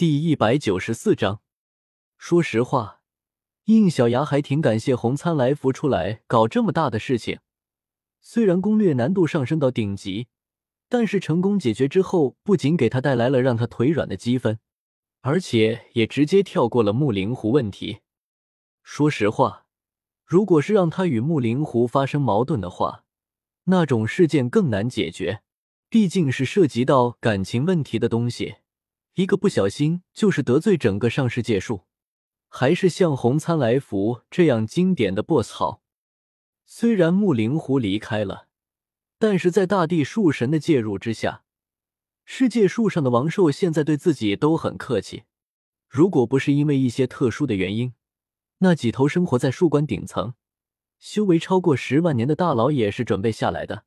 第一百九十四章，说实话，应小牙还挺感谢洪参来福出来搞这么大的事情。虽然攻略难度上升到顶级，但是成功解决之后，不仅给他带来了让他腿软的积分，而且也直接跳过了木灵狐问题。说实话，如果是让他与木灵狐发生矛盾的话，那种事件更难解决。毕竟是涉及到感情问题的东西，一个不小心就是得罪整个上世界树。还是像红参来福这样经典的 BOSS 好。虽然木灵狐离开了，但是在大地树神的介入之下，世界树上的王兽现在对自己都很客气。如果不是因为一些特殊的原因，那几头生活在树冠顶层、修为超过十万年的大佬也是准备下来的。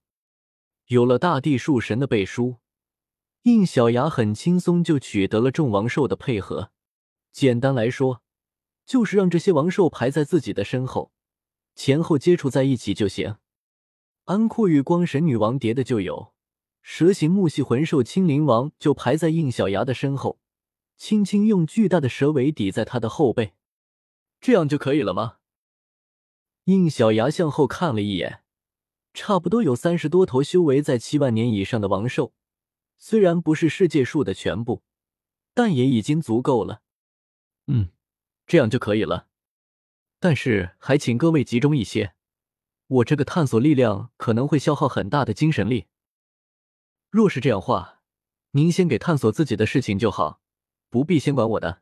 有了大地树神的背书，印小牙很轻松就取得了众王兽的配合。简单来说，就是让这些王兽排在自己的身后，前后接触在一起就行。安库与光神女王叠的就有，蛇形木系魂兽青灵王就排在印小牙的身后，轻轻用巨大的蛇尾抵在他的后背，这样就可以了吗？印小牙向后看了一眼。差不多有三十多头修为在七万年以上的王兽，虽然不是世界树的全部，但也已经足够了。嗯，这样就可以了。但是还请各位集中一些，我这个探索力量可能会消耗很大的精神力。若是这样话，您先给探索自己的事情就好，不必先管我的。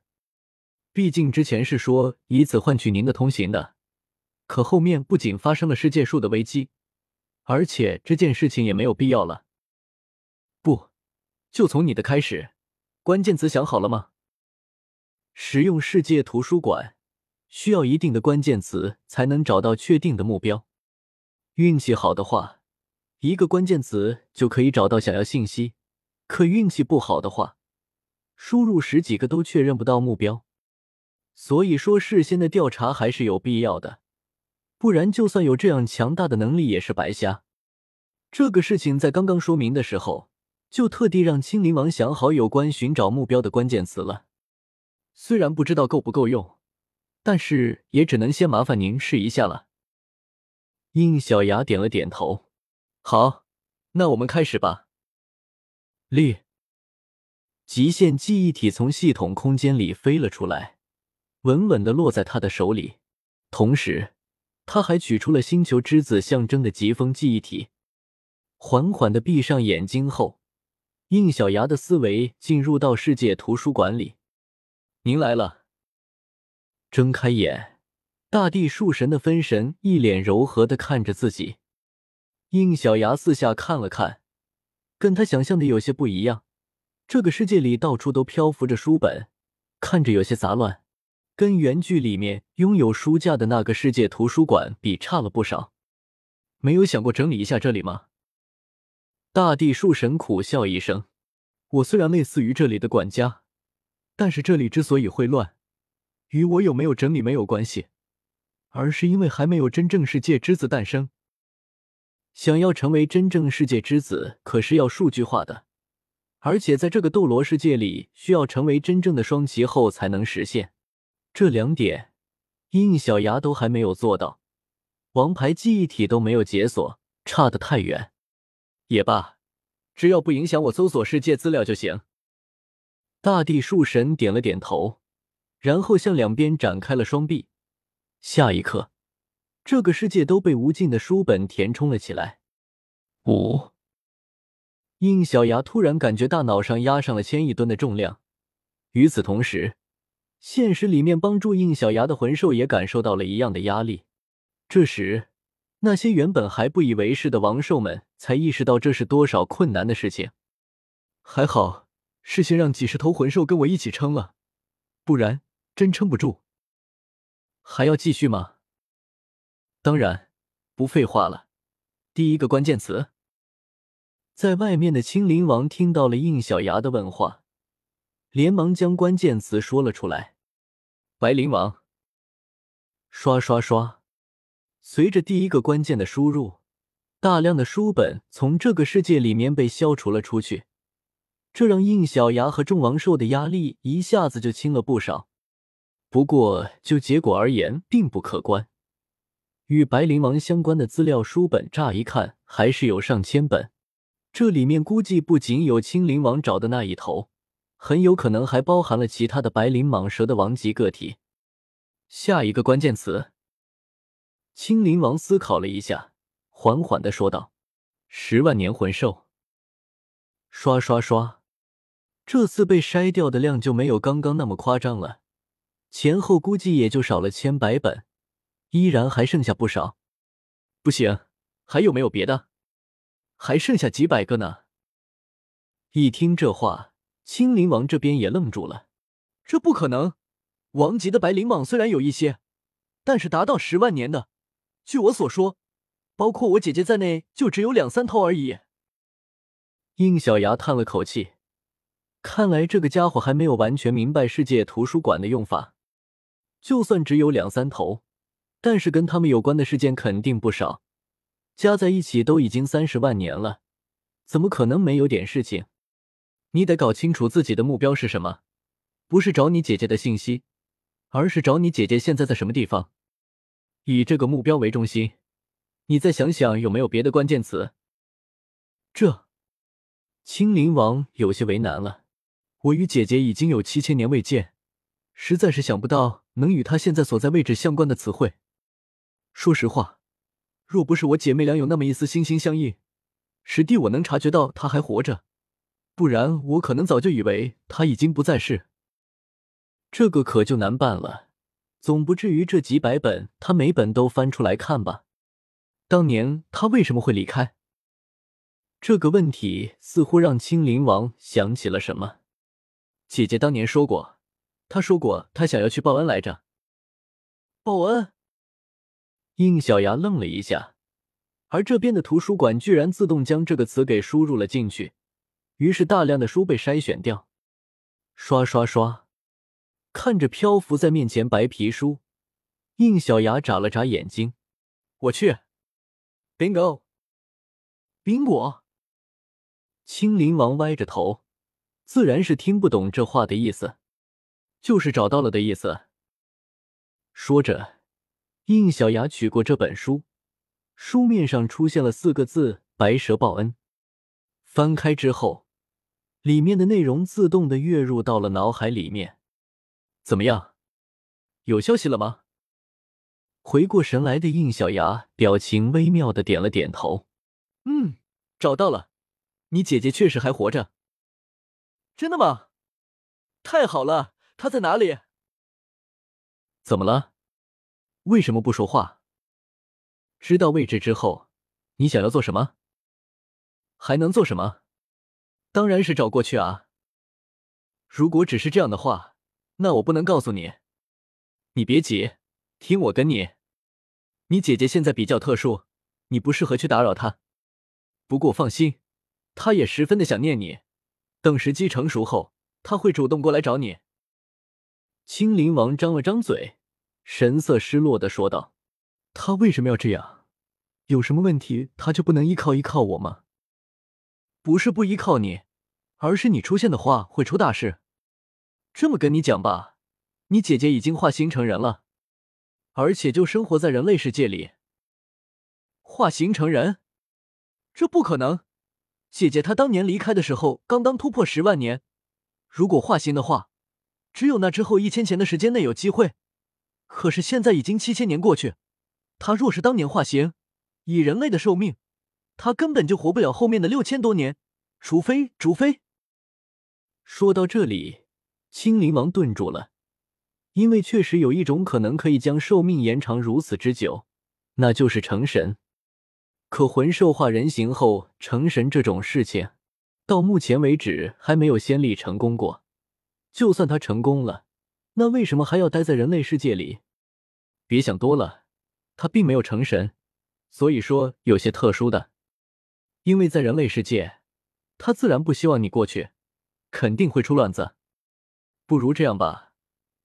毕竟之前是说以此换取您的通行的，可后面不仅发生了世界树的危机。而且这件事情也没有必要了。就从你的开始。关键词想好了吗？使用世界图书馆需要一定的关键词才能找到确定的目标。运气好的话，一个关键词就可以找到想要信息；可运气不好的话，输入十几个都确认不到目标。所以说，事先的调查还是有必要的。不然，就算有这样强大的能力，也是白瞎。这个事情在刚刚说明的时候，就特地让青灵王想好有关寻找目标的关键词了。虽然不知道够不够用，但是也只能先麻烦您试一下了。应小牙点了点头，好，那我们开始吧。立，极限记忆体从系统空间里飞了出来，稳稳的落在他的手里，同时。他还取出了星球之子象征的疾风记忆体，缓缓的闭上眼睛后，应小牙的思维进入到世界图书馆里。您来了。睁开眼，大地树神的分神一脸柔和的看着自己。应小牙四下看了看，跟他想象的有些不一样。这个世界里到处都漂浮着书本，看着有些杂乱。跟原剧里面拥有书架的那个世界图书馆比差了不少，没有想过整理一下这里吗？大地树神苦笑一声：“我虽然类似于这里的管家，但是这里之所以会乱，与我有没有整理没有关系，而是因为还没有真正世界之子诞生。想要成为真正世界之子，可是要数据化的，而且在这个斗罗世界里，需要成为真正的双旗后才能实现。”这两点，印小牙都还没有做到，王牌记忆体都没有解锁，差得太远。也罢，只要不影响我搜索世界资料就行。大地树神点了点头，然后向两边展开了双臂。下一刻，这个世界都被无尽的书本填充了起来。五，应小牙突然感觉大脑上压上了千亿吨的重量，与此同时。现实里面帮助应小牙的魂兽也感受到了一样的压力。这时，那些原本还不以为是的王兽们才意识到这是多少困难的事情。还好，事先让几十头魂兽跟我一起撑了，不然真撑不住。还要继续吗？当然，不废话了。第一个关键词，在外面的青灵王听到了应小牙的问话。连忙将关键词说了出来：“白灵王。”刷刷刷，随着第一个关键的输入，大量的书本从这个世界里面被消除了出去。这让应小牙和众王兽的压力一下子就轻了不少。不过就结果而言，并不可观。与白灵王相关的资料书本，乍一看还是有上千本，这里面估计不仅有青灵王找的那一头，很有可能还包含了其他的白灵蟒蛇的王级个体。下一个关键词，青灵王思考了一下，缓缓的说道：“十万年魂兽。”刷刷刷，这次被筛掉的量就没有刚刚那么夸张了，前后估计也就少了千百本。依然还剩下不少，不行，还有没有别的？还剩下几百个呢。一听这话，青灵王这边也愣住了。这不可能，王级的白灵蟒虽然有一些，但是达到十万年的，据我所说，包括我姐姐在内，就只有两三头而已。应小牙叹了口气，看来这个家伙还没有完全明白世界图书馆的用法。就算只有两三头。但是跟他们有关的事件肯定不少，加在一起都已经三十万年了，怎么可能没有点事情？你得搞清楚自己的目标是什么，不是找你姐姐的信息，而是找你姐姐现在在什么地方，以这个目标为中心。你再想想有没有别的关键词。这，青灵王有些为难了。我与姐姐已经有七千年未见，实在是想不到能与她现在所在位置相关的词汇。说实话，若不是我姐妹俩有那么一丝心心相印，师弟我能察觉到她还活着，不然我可能早就以为她已经不在世。这个可就难办了，总不至于这几百本他每本都翻出来看吧？当年他为什么会离开？这个问题似乎让青灵王想起了什么。姐姐当年说过，她说过她想要去报恩来着。报恩。应小牙愣了一下，而这边的图书馆居然自动将这个词给输入了进去，于是大量的书被筛选掉。刷刷刷，看着漂浮在面前白皮书，应小牙眨了眨眼睛：“我去，bingo，宾果。”青灵王歪着头，自然是听不懂这话的意思，就是找到了的意思。说着。应小牙取过这本书，书面上出现了四个字：“白蛇报恩。”翻开之后，里面的内容自动的跃入到了脑海里面。怎么样，有消息了吗？回过神来的应小牙表情微妙的点了点头：“嗯，找到了，你姐姐确实还活着。真的吗？太好了，她在哪里？怎么了？”为什么不说话？知道位置之后，你想要做什么？还能做什么？当然是找过去啊！如果只是这样的话，那我不能告诉你。你别急，听我跟你。你姐姐现在比较特殊，你不适合去打扰她。不过放心，她也十分的想念你。等时机成熟后，她会主动过来找你。青灵王张了张嘴。神色失落的说道：“他为什么要这样？有什么问题他就不能依靠依靠我吗？不是不依靠你，而是你出现的话会出大事。这么跟你讲吧，你姐姐已经化形成人了，而且就生活在人类世界里。化形成人？这不可能！姐姐她当年离开的时候刚刚突破十万年，如果化形的话，只有那之后一千年的时间内有机会。”可是现在已经七千年过去，他若是当年化形，以人类的寿命，他根本就活不了后面的六千多年。除非，除非……说到这里，青灵王顿住了，因为确实有一种可能可以将寿命延长如此之久，那就是成神。可魂兽化人形后成神这种事情，到目前为止还没有先例成功过。就算他成功了，那为什么还要待在人类世界里？别想多了，他并没有成神，所以说有些特殊的。因为在人类世界，他自然不希望你过去，肯定会出乱子。不如这样吧，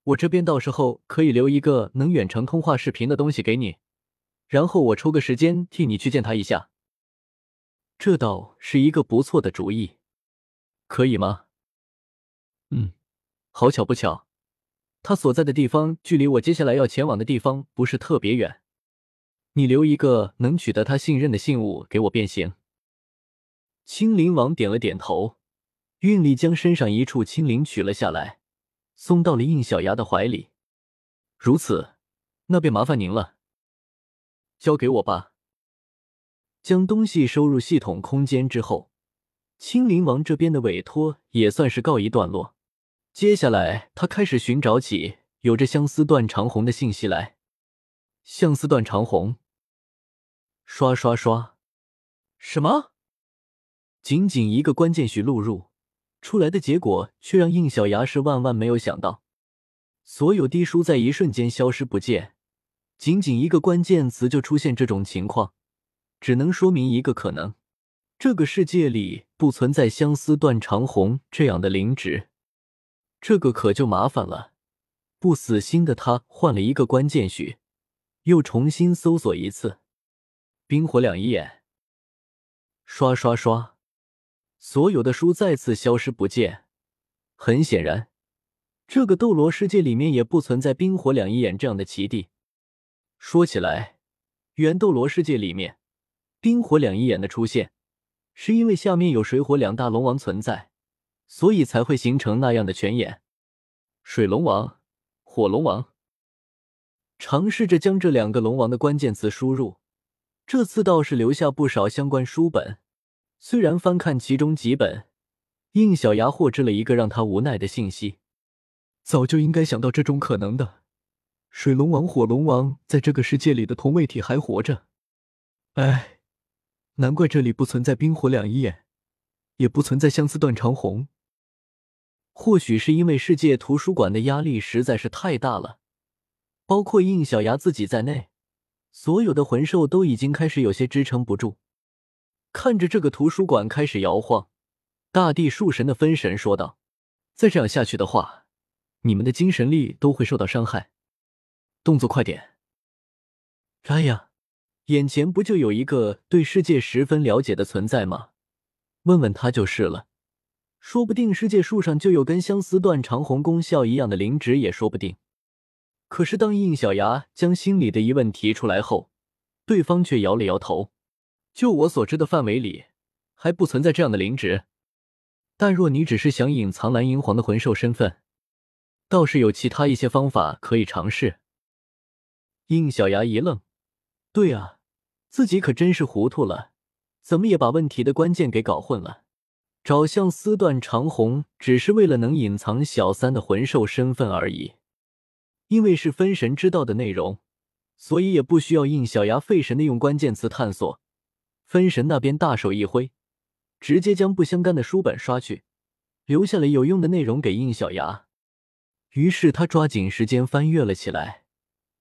我这边到时候可以留一个能远程通话视频的东西给你，然后我抽个时间替你去见他一下。这倒是一个不错的主意。可以吗？嗯，好巧不巧，他所在的地方距离我接下来要前往的地方不是特别远。你留一个能取得他信任的信物给我便行。青灵王点了点头，运力将身上一处青灵取了下来，送到了应小牙的怀里。如此，那便麻烦您了。交给我吧。将东西收入系统空间之后，青灵王这边的委托也算是告一段落。接下来，他开始寻找起有着相思断长红的信息来。相思断长红，刷刷刷，什么？仅仅一个关键序录入出来的结果，却让应小牙是万万没有想到，所有低书在一瞬间消失不见。仅仅一个关键词就出现这种情况。只能说明一个可能：这个世界里不存在相思断肠红这样的灵植。这个可就麻烦了。不死心的他换了一个关键序，又重新搜索一次。冰火两仪眼，刷刷刷，所有的书再次消失不见。很显然，这个斗罗世界里面也不存在冰火两仪眼这样的奇地。说起来，原斗罗世界里面。冰火两仪眼的出现，是因为下面有水火两大龙王存在，所以才会形成那样的泉眼。水龙王、火龙王，尝试着将这两个龙王的关键词输入，这次倒是留下不少相关书本。虽然翻看其中几本，应小牙获知了一个让他无奈的信息：早就应该想到这种可能的。水龙王、火龙王在这个世界里的同位体还活着，哎。难怪这里不存在冰火两仪眼，也不存在相思断肠红。或许是因为世界图书馆的压力实在是太大了，包括应小牙自己在内，所有的魂兽都已经开始有些支撑不住。看着这个图书馆开始摇晃，大地树神的分神说道：“再这样下去的话，你们的精神力都会受到伤害，动作快点！”哎呀！眼前不就有一个对世界十分了解的存在吗？问问他就是了。说不定世界树上就有跟相思断肠红功效一样的灵植，也说不定。可是当应小牙将心里的疑问提出来后，对方却摇了摇头。就我所知的范围里，还不存在这样的灵植。但若你只是想隐藏蓝银皇的魂兽身份，倒是有其他一些方法可以尝试。应小牙一愣，对啊。自己可真是糊涂了，怎么也把问题的关键给搞混了。找相思断长红只是为了能隐藏小三的魂兽身份而已，因为是分神知道的内容，所以也不需要应小牙费神的用关键词探索。分神那边大手一挥，直接将不相干的书本刷去，留下了有用的内容给应小牙。于是他抓紧时间翻阅了起来。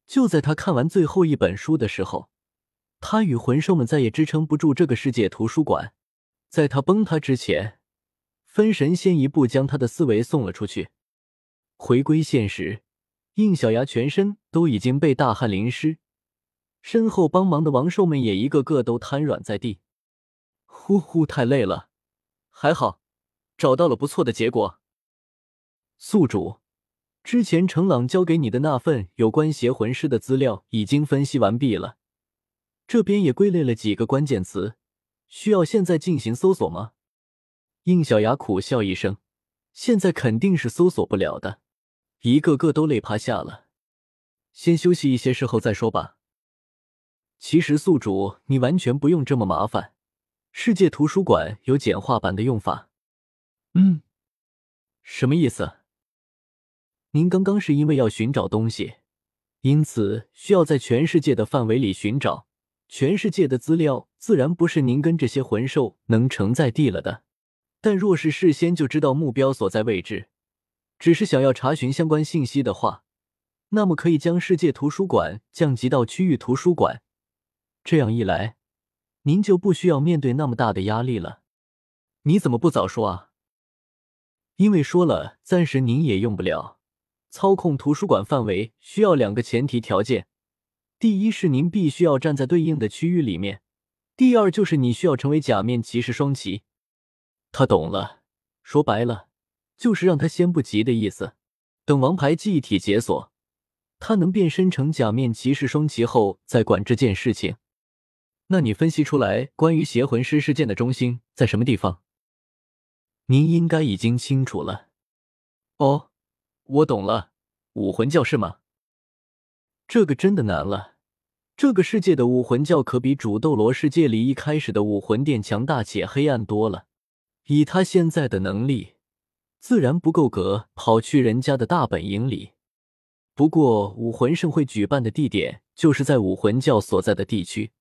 就在他看完最后一本书的时候。他与魂兽们再也支撑不住这个世界图书馆，在他崩塌之前，分神先一步将他的思维送了出去。回归现实，应小牙全身都已经被大汗淋湿，身后帮忙的王兽们也一个个都瘫软在地。呼呼，太累了，还好找到了不错的结果。宿主，之前程朗交给你的那份有关邪魂师的资料已经分析完毕了。这边也归类了几个关键词，需要现在进行搜索吗？应小牙苦笑一声，现在肯定是搜索不了的，一个个都累趴下了。先休息一些，事后再说吧。其实宿主，你完全不用这么麻烦，世界图书馆有简化版的用法。嗯，什么意思？您刚刚是因为要寻找东西，因此需要在全世界的范围里寻找。全世界的资料自然不是您跟这些魂兽能承载地了的，但若是事先就知道目标所在位置，只是想要查询相关信息的话，那么可以将世界图书馆降级到区域图书馆。这样一来，您就不需要面对那么大的压力了。你怎么不早说啊？因为说了，暂时您也用不了。操控图书馆范围需要两个前提条件。第一是您必须要站在对应的区域里面，第二就是你需要成为假面骑士双骑。他懂了，说白了，就是让他先不急的意思。等王牌记忆体解锁，他能变身成假面骑士双骑后再管这件事情。那你分析出来关于邪魂师事件的中心在什么地方？您应该已经清楚了。哦，我懂了，武魂教是吗？这个真的难了。这个世界的武魂教可比主斗罗世界里一开始的武魂殿强大且黑暗多了。以他现在的能力，自然不够格跑去人家的大本营里。不过武魂盛会举办的地点就是在武魂教所在的地区。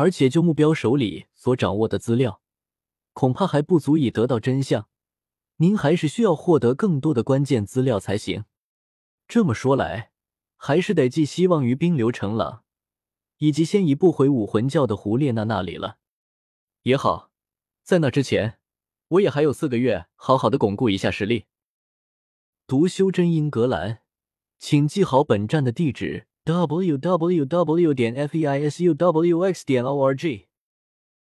而且，就目标手里所掌握的资料，恐怕还不足以得到真相。您还是需要获得更多的关键资料才行。这么说来，还是得寄希望于冰流成朗，以及先一步回武魂教的胡列娜那里了。也好，在那之前，我也还有四个月，好好的巩固一下实力。读修真英格兰，请记好本站的地址。www.feisuwx.org